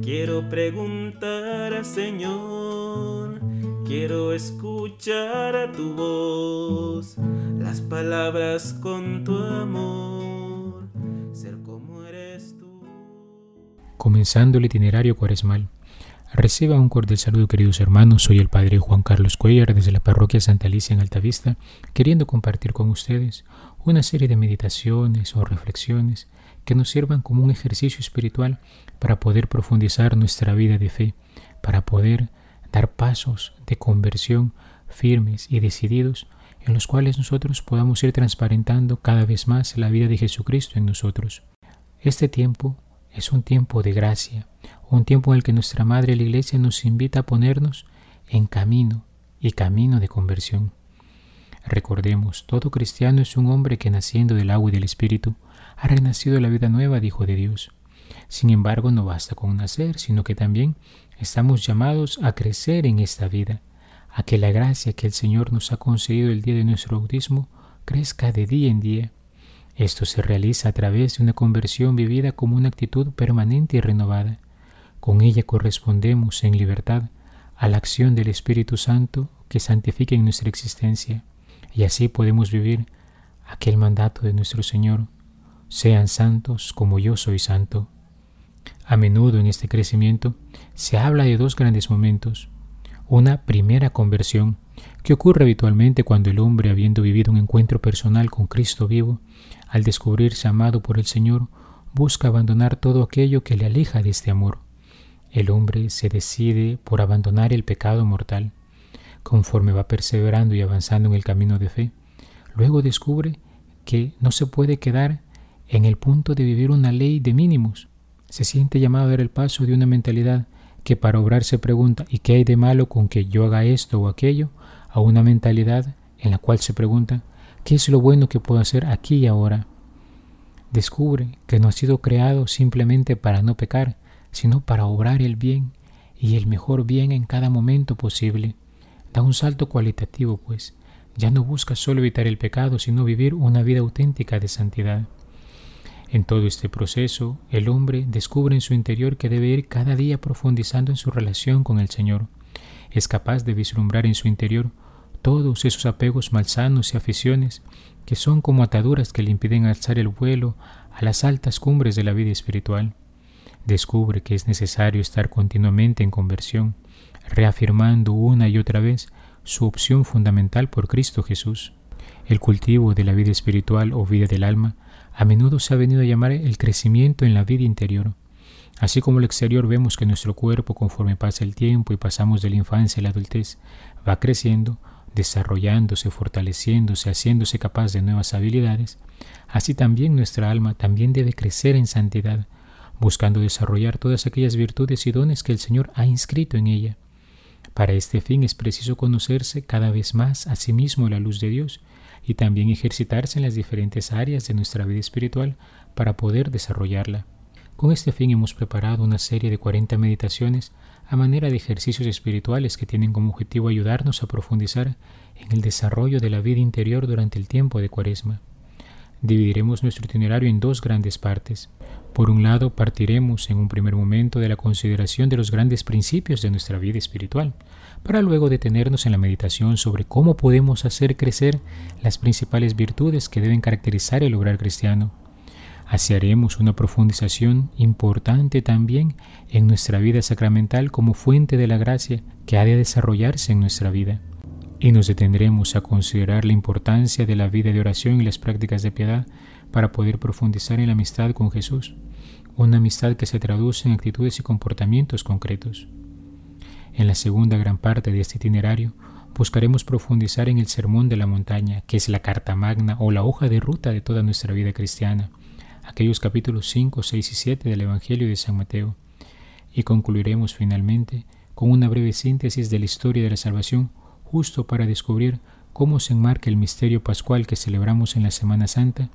Quiero preguntar al Señor, quiero escuchar a tu voz, las palabras con tu amor, ser como eres tú. Comenzando el itinerario cuaresmal. Reciba un cordial saludo queridos hermanos, soy el Padre Juan Carlos Cuellar desde la parroquia Santa Alicia en Altavista, queriendo compartir con ustedes una serie de meditaciones o reflexiones que nos sirvan como un ejercicio espiritual para poder profundizar nuestra vida de fe, para poder dar pasos de conversión firmes y decididos en los cuales nosotros podamos ir transparentando cada vez más la vida de Jesucristo en nosotros. Este tiempo es un tiempo de gracia, un tiempo en el que nuestra Madre la Iglesia nos invita a ponernos en camino y camino de conversión. Recordemos, todo cristiano es un hombre que naciendo del agua y del Espíritu ha renacido la vida nueva de Hijo de Dios. Sin embargo, no basta con nacer, sino que también estamos llamados a crecer en esta vida, a que la gracia que el Señor nos ha concedido el día de nuestro bautismo crezca de día en día. Esto se realiza a través de una conversión vivida como una actitud permanente y renovada. Con ella correspondemos en libertad a la acción del Espíritu Santo que santifica en nuestra existencia, y así podemos vivir aquel mandato de nuestro Señor, sean santos como yo soy santo. A menudo en este crecimiento se habla de dos grandes momentos. Una primera conversión, que ocurre habitualmente cuando el hombre, habiendo vivido un encuentro personal con Cristo vivo, al descubrirse amado por el Señor, busca abandonar todo aquello que le aleja de este amor el hombre se decide por abandonar el pecado mortal. Conforme va perseverando y avanzando en el camino de fe, luego descubre que no se puede quedar en el punto de vivir una ley de mínimos. Se siente llamado a dar el paso de una mentalidad que para obrar se pregunta ¿y qué hay de malo con que yo haga esto o aquello? a una mentalidad en la cual se pregunta ¿qué es lo bueno que puedo hacer aquí y ahora? Descubre que no ha sido creado simplemente para no pecar, sino para obrar el bien y el mejor bien en cada momento posible. Da un salto cualitativo, pues. Ya no busca solo evitar el pecado, sino vivir una vida auténtica de santidad. En todo este proceso, el hombre descubre en su interior que debe ir cada día profundizando en su relación con el Señor. Es capaz de vislumbrar en su interior todos esos apegos malsanos y aficiones que son como ataduras que le impiden alzar el vuelo a las altas cumbres de la vida espiritual descubre que es necesario estar continuamente en conversión, reafirmando una y otra vez su opción fundamental por Cristo Jesús. El cultivo de la vida espiritual o vida del alma a menudo se ha venido a llamar el crecimiento en la vida interior. Así como el exterior vemos que nuestro cuerpo, conforme pasa el tiempo y pasamos de la infancia a la adultez, va creciendo, desarrollándose, fortaleciéndose, haciéndose capaz de nuevas habilidades, así también nuestra alma también debe crecer en santidad, buscando desarrollar todas aquellas virtudes y dones que el Señor ha inscrito en ella. Para este fin es preciso conocerse cada vez más a sí mismo la luz de Dios y también ejercitarse en las diferentes áreas de nuestra vida espiritual para poder desarrollarla. Con este fin hemos preparado una serie de 40 meditaciones a manera de ejercicios espirituales que tienen como objetivo ayudarnos a profundizar en el desarrollo de la vida interior durante el tiempo de Cuaresma. Dividiremos nuestro itinerario en dos grandes partes. Por un lado, partiremos en un primer momento de la consideración de los grandes principios de nuestra vida espiritual, para luego detenernos en la meditación sobre cómo podemos hacer crecer las principales virtudes que deben caracterizar el obrar cristiano. Así haremos una profundización importante también en nuestra vida sacramental como fuente de la gracia que ha de desarrollarse en nuestra vida. Y nos detendremos a considerar la importancia de la vida de oración y las prácticas de piedad para poder profundizar en la amistad con Jesús, una amistad que se traduce en actitudes y comportamientos concretos. En la segunda gran parte de este itinerario buscaremos profundizar en el Sermón de la Montaña, que es la carta magna o la hoja de ruta de toda nuestra vida cristiana, aquellos capítulos 5, 6 y 7 del Evangelio de San Mateo, y concluiremos finalmente con una breve síntesis de la historia de la salvación justo para descubrir cómo se enmarca el misterio pascual que celebramos en la Semana Santa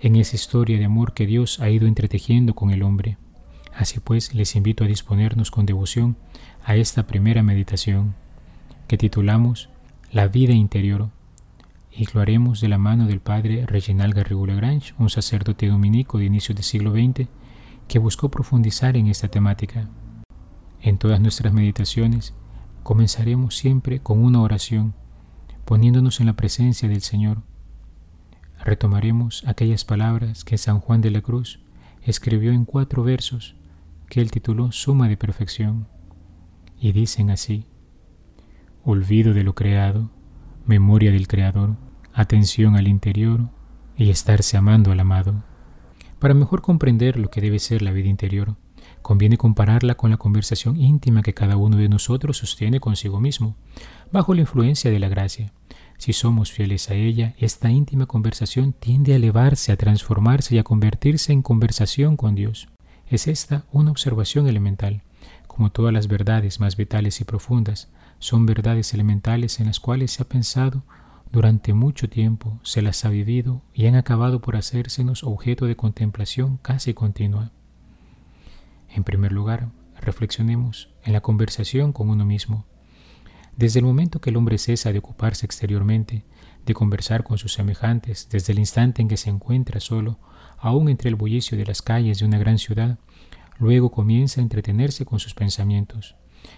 en esa historia de amor que Dios ha ido entretejiendo con el hombre. Así pues, les invito a disponernos con devoción a esta primera meditación, que titulamos La vida interior, y lo haremos de la mano del padre Reginald Garrigou Lagrange, un sacerdote dominico de inicios del siglo XX que buscó profundizar en esta temática. En todas nuestras meditaciones comenzaremos siempre con una oración, poniéndonos en la presencia del Señor. Retomaremos aquellas palabras que San Juan de la Cruz escribió en cuatro versos que él tituló Suma de Perfección, y dicen así, olvido de lo creado, memoria del Creador, atención al interior y estarse amando al amado. Para mejor comprender lo que debe ser la vida interior, conviene compararla con la conversación íntima que cada uno de nosotros sostiene consigo mismo, bajo la influencia de la gracia. Si somos fieles a ella, esta íntima conversación tiende a elevarse, a transformarse y a convertirse en conversación con Dios. Es esta una observación elemental. Como todas las verdades más vitales y profundas, son verdades elementales en las cuales se ha pensado durante mucho tiempo, se las ha vivido y han acabado por hacérsenos objeto de contemplación casi continua. En primer lugar, reflexionemos en la conversación con uno mismo. Desde el momento que el hombre cesa de ocuparse exteriormente, de conversar con sus semejantes, desde el instante en que se encuentra solo, aún entre el bullicio de las calles de una gran ciudad, luego comienza a entretenerse con sus pensamientos.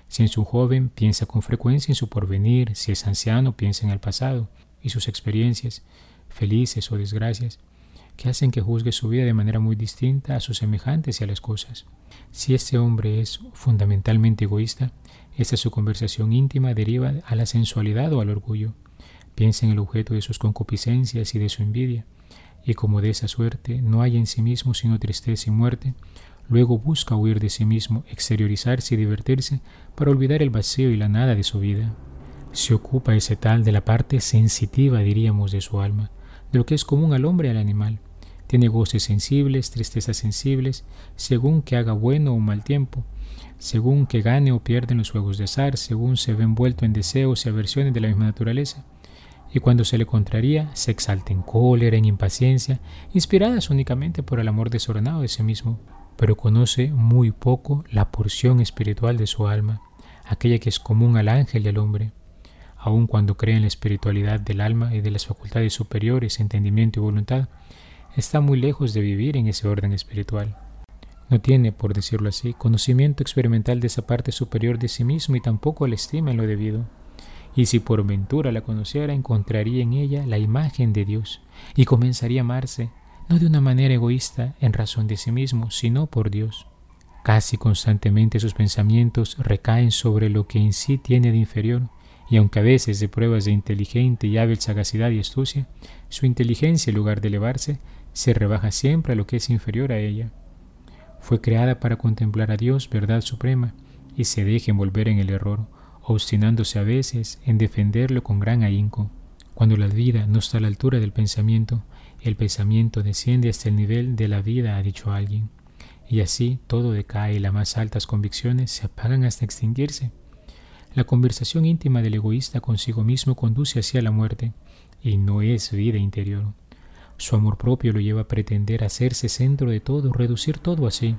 Si es un joven, piensa con frecuencia en su porvenir, si es anciano, piensa en el pasado y sus experiencias, felices o desgracias, que hacen que juzgue su vida de manera muy distinta a sus semejantes y a las cosas. Si este hombre es fundamentalmente egoísta, esta su conversación íntima deriva a la sensualidad o al orgullo. Piensa en el objeto de sus concupiscencias y de su envidia, y como de esa suerte no hay en sí mismo sino tristeza y muerte, luego busca huir de sí mismo, exteriorizarse y divertirse para olvidar el vacío y la nada de su vida. Se ocupa ese tal de la parte sensitiva, diríamos, de su alma, lo que es común al hombre y al animal, tiene goces sensibles, tristezas sensibles, según que haga bueno o mal tiempo, según que gane o pierde en los juegos de azar, según se ve envuelto en deseos y aversiones de la misma naturaleza. Y cuando se le contraría, se exalta en cólera, en impaciencia, inspiradas únicamente por el amor desordenado de sí mismo, pero conoce muy poco la porción espiritual de su alma, aquella que es común al ángel y al hombre. Aun cuando cree en la espiritualidad del alma y de las facultades superiores, entendimiento y voluntad, está muy lejos de vivir en ese orden espiritual. No tiene, por decirlo así, conocimiento experimental de esa parte superior de sí mismo y tampoco la estima en lo debido. Y si por ventura la conociera, encontraría en ella la imagen de Dios y comenzaría a amarse, no de una manera egoísta en razón de sí mismo, sino por Dios. Casi constantemente sus pensamientos recaen sobre lo que en sí tiene de inferior, y aunque a veces de pruebas de inteligente y hábil sagacidad y astucia, su inteligencia en lugar de elevarse se rebaja siempre a lo que es inferior a ella. Fue creada para contemplar a Dios, verdad suprema, y se deja envolver en el error, obstinándose a veces en defenderlo con gran ahínco. Cuando la vida no está a la altura del pensamiento, el pensamiento desciende hasta el nivel de la vida, ha dicho alguien, y así todo decae y las más altas convicciones se apagan hasta extinguirse. La conversación íntima del egoísta consigo mismo conduce hacia la muerte, y no es vida interior. Su amor propio lo lleva a pretender hacerse centro de todo, reducir todo así,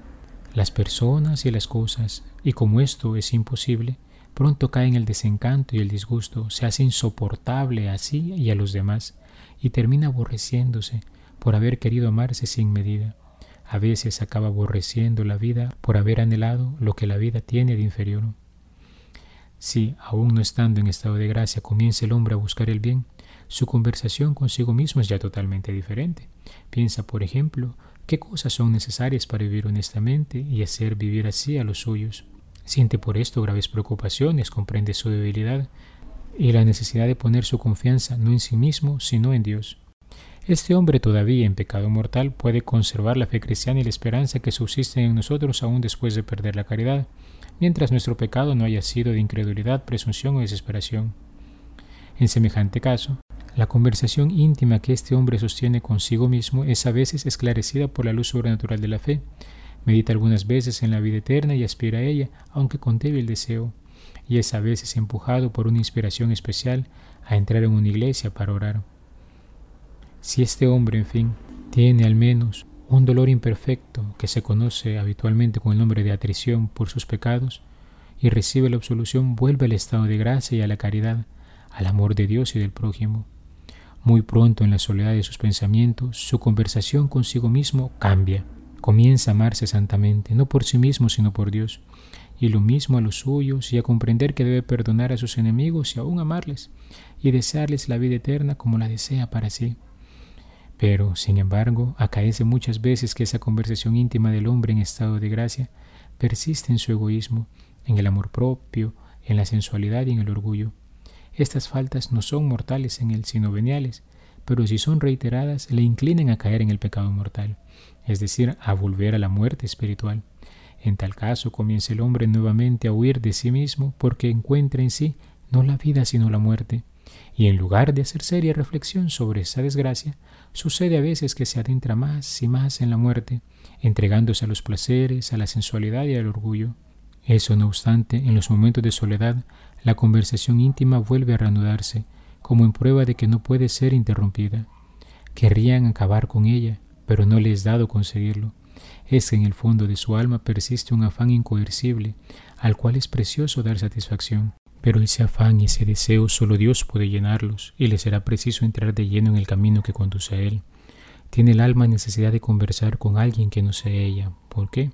las personas y las cosas, y como esto es imposible, pronto cae en el desencanto y el disgusto, se hace insoportable a sí y a los demás, y termina aborreciéndose por haber querido amarse sin medida. A veces acaba aborreciendo la vida por haber anhelado lo que la vida tiene de inferior. Si, aún no estando en estado de gracia, comienza el hombre a buscar el bien, su conversación consigo mismo es ya totalmente diferente. Piensa, por ejemplo, qué cosas son necesarias para vivir honestamente y hacer vivir así a los suyos. Siente por esto graves preocupaciones, comprende su debilidad y la necesidad de poner su confianza no en sí mismo, sino en Dios. Este hombre todavía en pecado mortal puede conservar la fe cristiana y la esperanza que subsisten en nosotros aún después de perder la caridad, mientras nuestro pecado no haya sido de incredulidad, presunción o desesperación. En semejante caso, la conversación íntima que este hombre sostiene consigo mismo es a veces esclarecida por la luz sobrenatural de la fe. Medita algunas veces en la vida eterna y aspira a ella, aunque con débil deseo, y es a veces empujado por una inspiración especial a entrar en una iglesia para orar. Si este hombre, en fin, tiene al menos un dolor imperfecto que se conoce habitualmente con el nombre de atrición por sus pecados, y recibe la absolución, vuelve al estado de gracia y a la caridad, al amor de Dios y del prójimo Muy pronto en la soledad de sus pensamientos, su conversación consigo mismo cambia. Comienza a amarse santamente, no por sí mismo, sino por Dios, y lo mismo a los suyos, y a comprender que debe perdonar a sus enemigos y aún amarles, y desearles la vida eterna como la desea para sí. Pero, sin embargo, acaece muchas veces que esa conversación íntima del hombre en estado de gracia persiste en su egoísmo, en el amor propio, en la sensualidad y en el orgullo. Estas faltas no son mortales en él, sino veniales, pero si son reiteradas, le inclinan a caer en el pecado mortal, es decir, a volver a la muerte espiritual. En tal caso comienza el hombre nuevamente a huir de sí mismo porque encuentra en sí no la vida sino la muerte. Y en lugar de hacer seria reflexión sobre esa desgracia, sucede a veces que se adentra más y más en la muerte, entregándose a los placeres, a la sensualidad y al orgullo. Eso no obstante, en los momentos de soledad, la conversación íntima vuelve a reanudarse, como en prueba de que no puede ser interrumpida. Querrían acabar con ella, pero no les es dado conseguirlo. Es que en el fondo de su alma persiste un afán incoercible, al cual es precioso dar satisfacción. Pero ese afán y ese deseo solo Dios puede llenarlos, y le será preciso entrar de lleno en el camino que conduce a Él. Tiene el alma necesidad de conversar con alguien que no sea ella. ¿Por qué?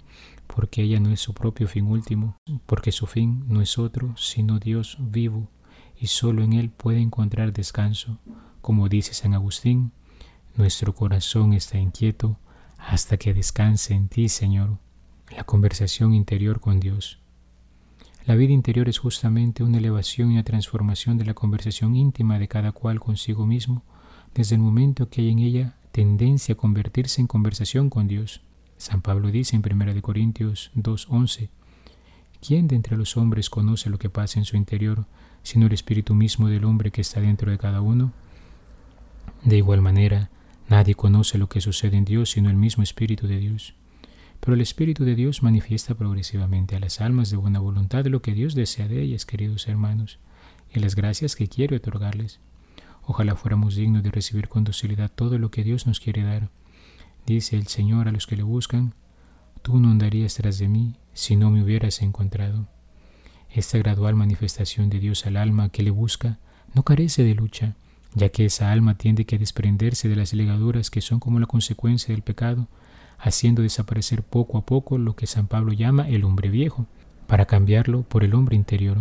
Porque ella no es su propio fin último, porque su fin no es otro, sino Dios vivo, y solo en Él puede encontrar descanso. Como dice San Agustín, nuestro corazón está inquieto hasta que descanse en ti, Señor. La conversación interior con Dios. La vida interior es justamente una elevación y una transformación de la conversación íntima de cada cual consigo mismo, desde el momento que hay en ella tendencia a convertirse en conversación con Dios. San Pablo dice en 1 Corintios 2.11, ¿quién de entre los hombres conoce lo que pasa en su interior, sino el espíritu mismo del hombre que está dentro de cada uno? De igual manera, nadie conoce lo que sucede en Dios, sino el mismo espíritu de Dios. Pero el Espíritu de Dios manifiesta progresivamente a las almas de buena voluntad lo que Dios desea de ellas, queridos hermanos, y las gracias que quiere otorgarles. Ojalá fuéramos dignos de recibir con docilidad todo lo que Dios nos quiere dar. Dice el Señor a los que le buscan, tú no andarías tras de mí si no me hubieras encontrado. Esta gradual manifestación de Dios al alma que le busca no carece de lucha, ya que esa alma tiende que desprenderse de las ligaduras que son como la consecuencia del pecado, haciendo desaparecer poco a poco lo que San Pablo llama el hombre viejo, para cambiarlo por el hombre interior.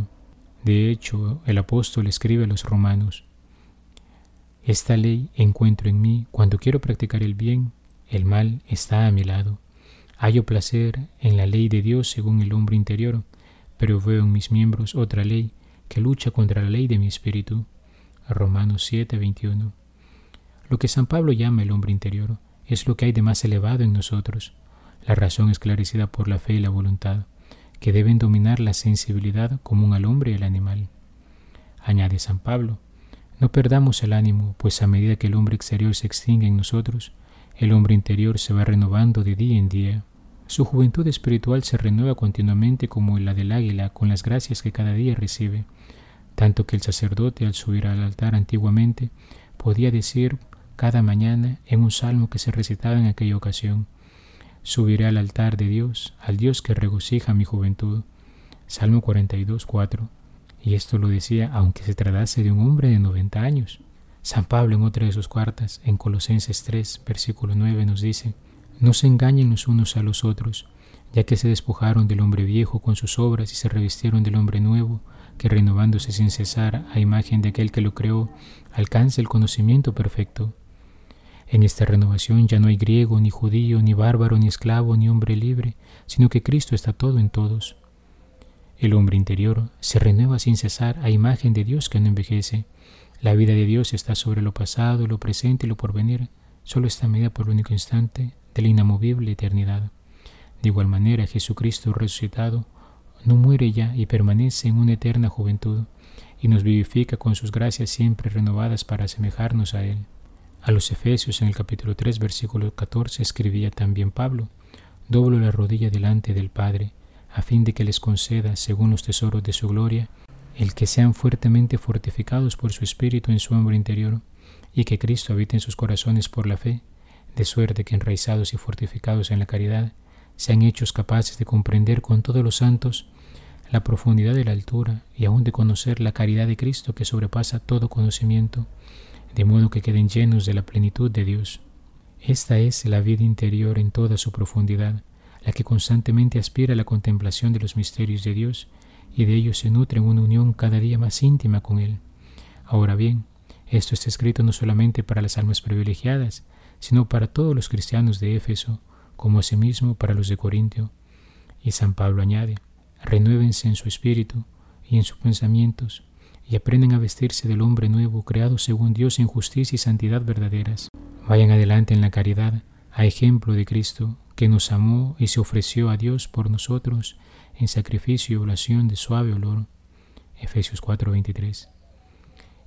De hecho, el apóstol escribe a los romanos, Esta ley encuentro en mí cuando quiero practicar el bien, el mal está a mi lado. Hallo placer en la ley de Dios según el hombre interior, pero veo en mis miembros otra ley que lucha contra la ley de mi espíritu. Romanos 7, 21. Lo que San Pablo llama el hombre interior es lo que hay de más elevado en nosotros, la razón esclarecida por la fe y la voluntad, que deben dominar la sensibilidad común al hombre y al animal. Añade San Pablo, no perdamos el ánimo, pues a medida que el hombre exterior se extingue en nosotros, el hombre interior se va renovando de día en día. Su juventud espiritual se renueva continuamente como la del águila con las gracias que cada día recibe, tanto que el sacerdote al subir al altar antiguamente podía decir cada mañana en un salmo que se recitaba en aquella ocasión. Subiré al altar de Dios, al Dios que regocija mi juventud. Salmo 42, 4. Y esto lo decía aunque se tratase de un hombre de 90 años. San Pablo en otra de sus cartas, en Colosenses 3, versículo 9, nos dice, No se engañen los unos a los otros, ya que se despojaron del hombre viejo con sus obras y se revistieron del hombre nuevo, que renovándose sin cesar a imagen de aquel que lo creó, alcance el conocimiento perfecto. En esta renovación ya no hay griego, ni judío, ni bárbaro, ni esclavo, ni hombre libre, sino que Cristo está todo en todos. El hombre interior se renueva sin cesar a imagen de Dios que no envejece. La vida de Dios está sobre lo pasado, lo presente y lo porvenir, solo está medida por el único instante de la inamovible eternidad. De igual manera, Jesucristo resucitado no muere ya y permanece en una eterna juventud, y nos vivifica con sus gracias siempre renovadas para asemejarnos a Él. A los Efesios en el capítulo 3, versículo 14 escribía también Pablo, doblo la rodilla delante del Padre, a fin de que les conceda, según los tesoros de su gloria, el que sean fuertemente fortificados por su espíritu en su hombre interior, y que Cristo habite en sus corazones por la fe, de suerte que enraizados y fortificados en la caridad, sean hechos capaces de comprender con todos los santos la profundidad de la altura y aún de conocer la caridad de Cristo que sobrepasa todo conocimiento, de modo que queden llenos de la plenitud de Dios. Esta es la vida interior en toda su profundidad, la que constantemente aspira a la contemplación de los misterios de Dios y de ellos se nutre en una unión cada día más íntima con Él. Ahora bien, esto está escrito no solamente para las almas privilegiadas, sino para todos los cristianos de Éfeso, como asimismo para los de Corintio. Y San Pablo añade, renuévense en su espíritu y en sus pensamientos, y aprendan a vestirse del hombre nuevo, creado según Dios en justicia y santidad verdaderas. Vayan adelante en la caridad, a ejemplo de Cristo, que nos amó y se ofreció a Dios por nosotros en sacrificio y oración de suave olor. Efesios 4:23.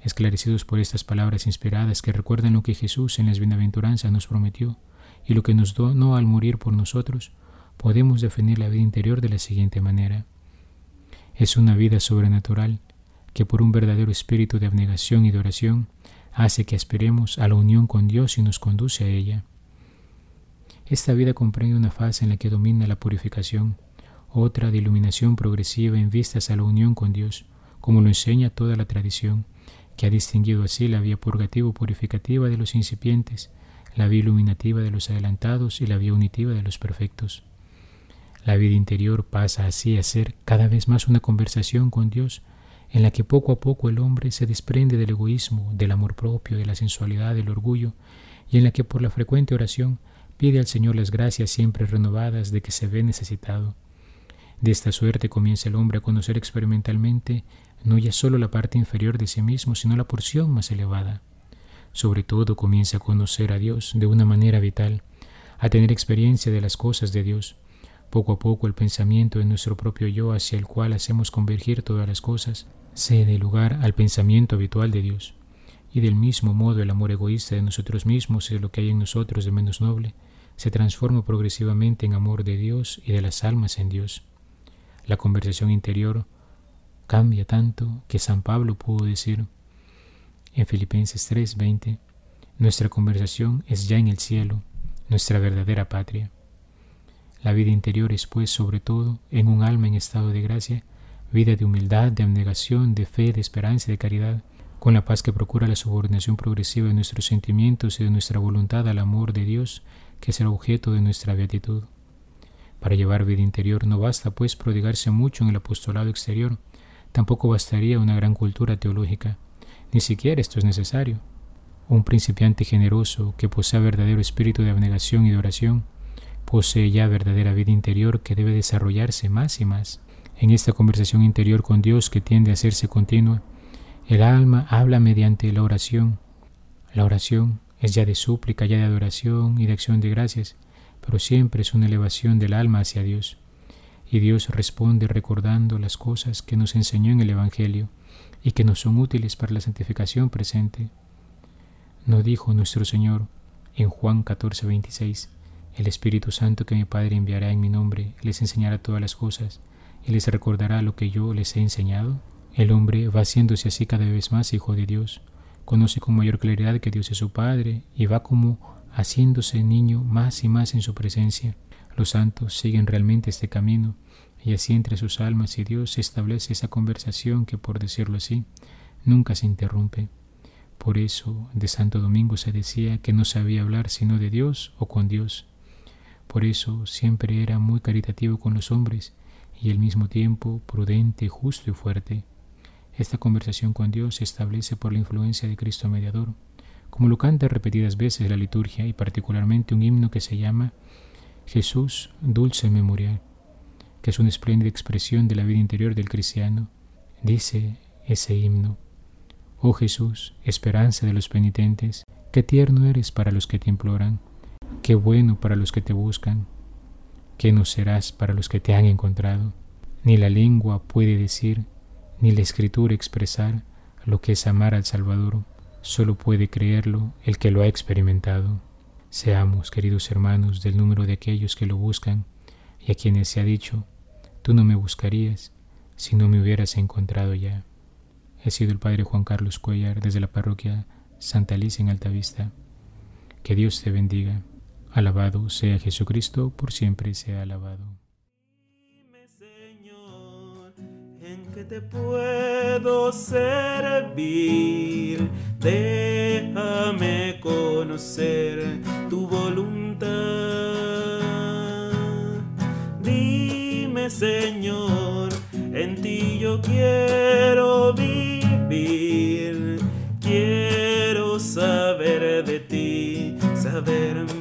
Esclarecidos por estas palabras inspiradas que recuerdan lo que Jesús en las bienaventuranzas nos prometió y lo que nos donó al morir por nosotros, podemos definir la vida interior de la siguiente manera. Es una vida sobrenatural que por un verdadero espíritu de abnegación y de oración hace que aspiremos a la unión con Dios y nos conduce a ella. Esta vida comprende una fase en la que domina la purificación, otra de iluminación progresiva en vistas a la unión con Dios, como lo enseña toda la tradición, que ha distinguido así la vía purgativo-purificativa de los incipientes, la vía iluminativa de los adelantados y la vía unitiva de los perfectos. La vida interior pasa así a ser cada vez más una conversación con Dios, en la que poco a poco el hombre se desprende del egoísmo, del amor propio, de la sensualidad, del orgullo, y en la que por la frecuente oración pide al Señor las gracias siempre renovadas de que se ve necesitado. De esta suerte comienza el hombre a conocer experimentalmente no ya solo la parte inferior de sí mismo, sino la porción más elevada. Sobre todo comienza a conocer a Dios de una manera vital, a tener experiencia de las cosas de Dios. Poco a poco el pensamiento de nuestro propio yo hacia el cual hacemos convergir todas las cosas cede lugar al pensamiento habitual de Dios. Y del mismo modo el amor egoísta de nosotros mismos y de lo que hay en nosotros de menos noble se transforma progresivamente en amor de Dios y de las almas en Dios. La conversación interior cambia tanto que San Pablo pudo decir en Filipenses 3:20, nuestra conversación es ya en el cielo, nuestra verdadera patria. La vida interior es pues sobre todo en un alma en estado de gracia, vida de humildad, de abnegación, de fe, de esperanza y de caridad, con la paz que procura la subordinación progresiva de nuestros sentimientos y de nuestra voluntad al amor de Dios, que es el objeto de nuestra beatitud. Para llevar vida interior no basta, pues, prodigarse mucho en el apostolado exterior, tampoco bastaría una gran cultura teológica, ni siquiera esto es necesario. Un principiante generoso que posea verdadero espíritu de abnegación y de oración, posee ya verdadera vida interior que debe desarrollarse más y más. En esta conversación interior con Dios que tiende a hacerse continua, el alma habla mediante la oración. La oración es ya de súplica, ya de adoración y de acción de gracias, pero siempre es una elevación del alma hacia Dios. Y Dios responde recordando las cosas que nos enseñó en el Evangelio y que nos son útiles para la santificación presente. No dijo nuestro Señor en Juan 14, 26, el Espíritu Santo que mi Padre enviará en mi nombre les enseñará todas las cosas y les recordará lo que yo les he enseñado. El hombre va haciéndose así cada vez más hijo de Dios, conoce con mayor claridad que Dios es su Padre y va como haciéndose niño más y más en su presencia. Los santos siguen realmente este camino y así entre sus almas y Dios se establece esa conversación que, por decirlo así, nunca se interrumpe. Por eso de Santo Domingo se decía que no sabía hablar sino de Dios o con Dios. Por eso siempre era muy caritativo con los hombres y al mismo tiempo prudente, justo y fuerte. Esta conversación con Dios se establece por la influencia de Cristo Mediador, como lo canta repetidas veces la liturgia y particularmente un himno que se llama Jesús Dulce Memorial, que es una espléndida expresión de la vida interior del cristiano. Dice ese himno, Oh Jesús, esperanza de los penitentes, qué tierno eres para los que te imploran, qué bueno para los que te buscan, qué no serás para los que te han encontrado. Ni la lengua puede decir ni la escritura expresar lo que es amar al Salvador, solo puede creerlo el que lo ha experimentado. Seamos, queridos hermanos, del número de aquellos que lo buscan y a quienes se ha dicho, tú no me buscarías si no me hubieras encontrado ya. He sido el Padre Juan Carlos Cuellar desde la parroquia Santa Alicia en Altavista. Que Dios te bendiga. Alabado sea Jesucristo, por siempre sea alabado. Señor, en que te puedo servir. Déjame conocer tu voluntad. Dime, Señor, en ti yo quiero vivir. Quiero saber de ti, saber